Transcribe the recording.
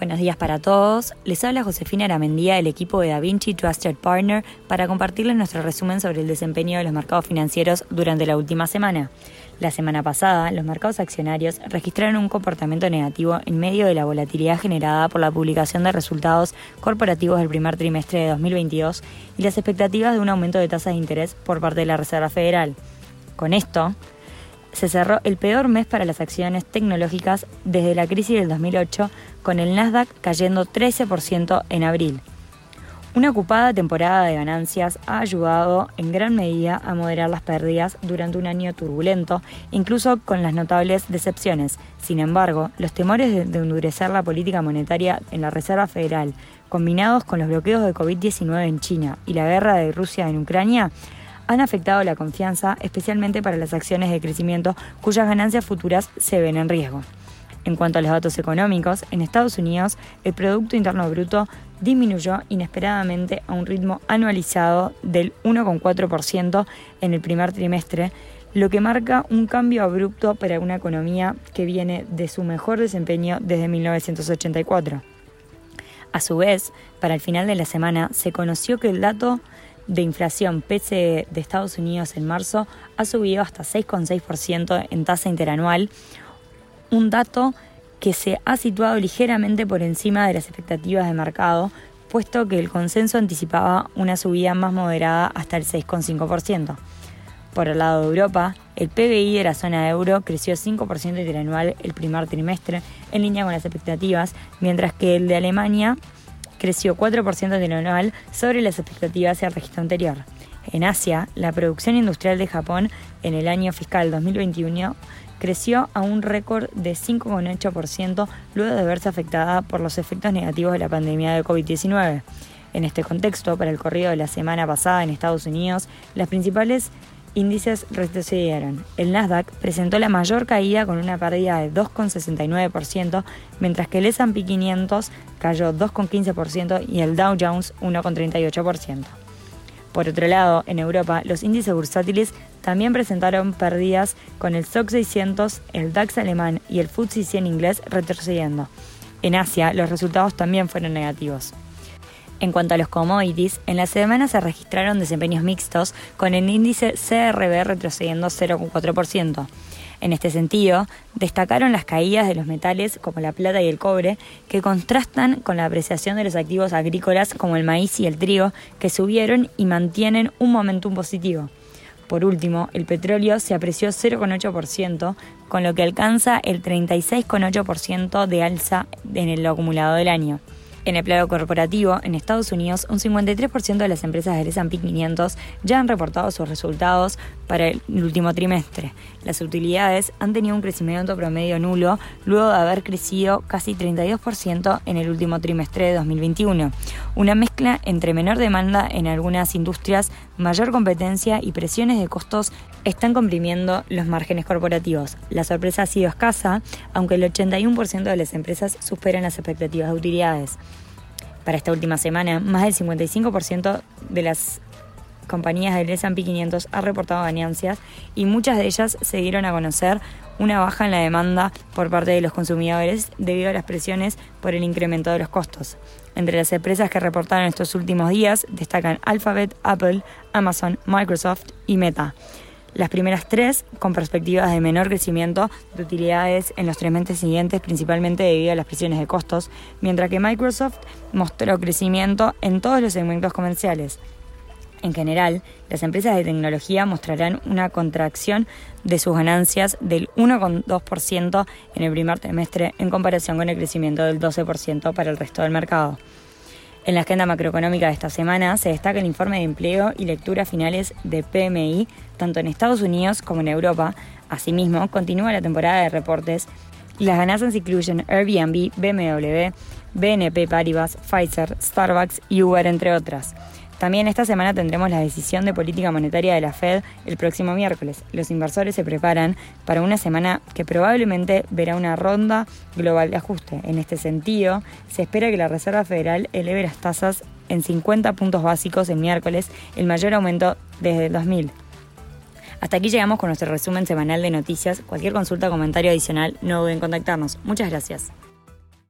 Buenos días para todos. Les habla Josefina Aramendía del equipo de DaVinci Trusted Partner para compartirles nuestro resumen sobre el desempeño de los mercados financieros durante la última semana. La semana pasada, los mercados accionarios registraron un comportamiento negativo en medio de la volatilidad generada por la publicación de resultados corporativos del primer trimestre de 2022 y las expectativas de un aumento de tasas de interés por parte de la Reserva Federal. Con esto, se cerró el peor mes para las acciones tecnológicas desde la crisis del 2008, con el Nasdaq cayendo 13% en abril. Una ocupada temporada de ganancias ha ayudado en gran medida a moderar las pérdidas durante un año turbulento, incluso con las notables decepciones. Sin embargo, los temores de, endurecer la política monetaria en la Reserva Federal, combinados con los bloqueos de COVID-19 en China y la guerra de Rusia en Ucrania, han afectado la confianza, especialmente para las acciones de crecimiento cuyas ganancias futuras se ven en riesgo. En cuanto a los datos económicos, en Estados Unidos el Producto Interno Bruto disminuyó inesperadamente a un ritmo anualizado del 1,4% en el primer trimestre, lo que marca un cambio abrupto para una economía que viene de su mejor desempeño desde 1984. A su vez, para el final de la semana se conoció que el dato de inflación PCE de Estados Unidos en marzo ha subido hasta 6,6% en tasa interanual, un dato que se ha situado ligeramente por encima de las expectativas de mercado, puesto que el consenso anticipaba una subida más moderada hasta el 6,5%. Por el lado de Europa, el PBI de la zona euro creció 5% interanual el primer trimestre, en línea con las expectativas, mientras que el de Alemania creció 4% interanual sobre las expectativas del registro anterior. En Asia, la producción industrial de Japón en el año fiscal 2021 creció a un récord de 5,8% luego de verse afectada por los efectos negativos de la pandemia de COVID-19. En este contexto, para el corrido de la semana pasada en Estados Unidos, las principales índices retrocedieron. El Nasdaq presentó la mayor caída con una pérdida de 2,69%, mientras que el S&P 500 cayó 2,15% y el Dow Jones 1,38%. Por otro lado, en Europa, los índices bursátiles también presentaron pérdidas con el SOX 600, el DAX alemán y el FTSE 100 inglés retrocediendo. En Asia, los resultados también fueron negativos. En cuanto a los commodities, en la semana se registraron desempeños mixtos, con el índice CRB retrocediendo 0,4%. En este sentido, destacaron las caídas de los metales como la plata y el cobre, que contrastan con la apreciación de los activos agrícolas como el maíz y el trigo, que subieron y mantienen un momentum positivo. Por último, el petróleo se apreció 0,8%, con lo que alcanza el 36,8% de alza en el acumulado del año. En el plano corporativo, en Estados Unidos, un 53% de las empresas del S&P 500 ya han reportado sus resultados para el último trimestre. Las utilidades han tenido un crecimiento promedio nulo luego de haber crecido casi 32% en el último trimestre de 2021. Una mezcla entre menor demanda en algunas industrias, mayor competencia y presiones de costos están comprimiendo los márgenes corporativos. La sorpresa ha sido escasa, aunque el 81% de las empresas superan las expectativas de utilidades. Para esta última semana, más del 55% de las compañías del S&P 500 ha reportado ganancias y muchas de ellas se dieron a conocer una baja en la demanda por parte de los consumidores debido a las presiones por el incremento de los costos. Entre las empresas que reportaron estos últimos días destacan Alphabet, Apple, Amazon, Microsoft y Meta. Las primeras tres con perspectivas de menor crecimiento de utilidades en los tres meses siguientes, principalmente debido a las presiones de costos, mientras que Microsoft mostró crecimiento en todos los segmentos comerciales. En general, las empresas de tecnología mostrarán una contracción de sus ganancias del 1,2% en el primer trimestre en comparación con el crecimiento del 12% para el resto del mercado. En la agenda macroeconómica de esta semana se destaca el informe de empleo y lecturas finales de PMI, tanto en Estados Unidos como en Europa. Asimismo, continúa la temporada de reportes y las ganancias incluyen Airbnb, BMW, BNP Paribas, Pfizer, Starbucks y Uber, entre otras. También esta semana tendremos la decisión de política monetaria de la Fed el próximo miércoles. Los inversores se preparan para una semana que probablemente verá una ronda global de ajuste. En este sentido, se espera que la Reserva Federal eleve las tasas en 50 puntos básicos el miércoles, el mayor aumento desde el 2000. Hasta aquí llegamos con nuestro resumen semanal de noticias. Cualquier consulta o comentario adicional no duden en contactarnos. Muchas gracias.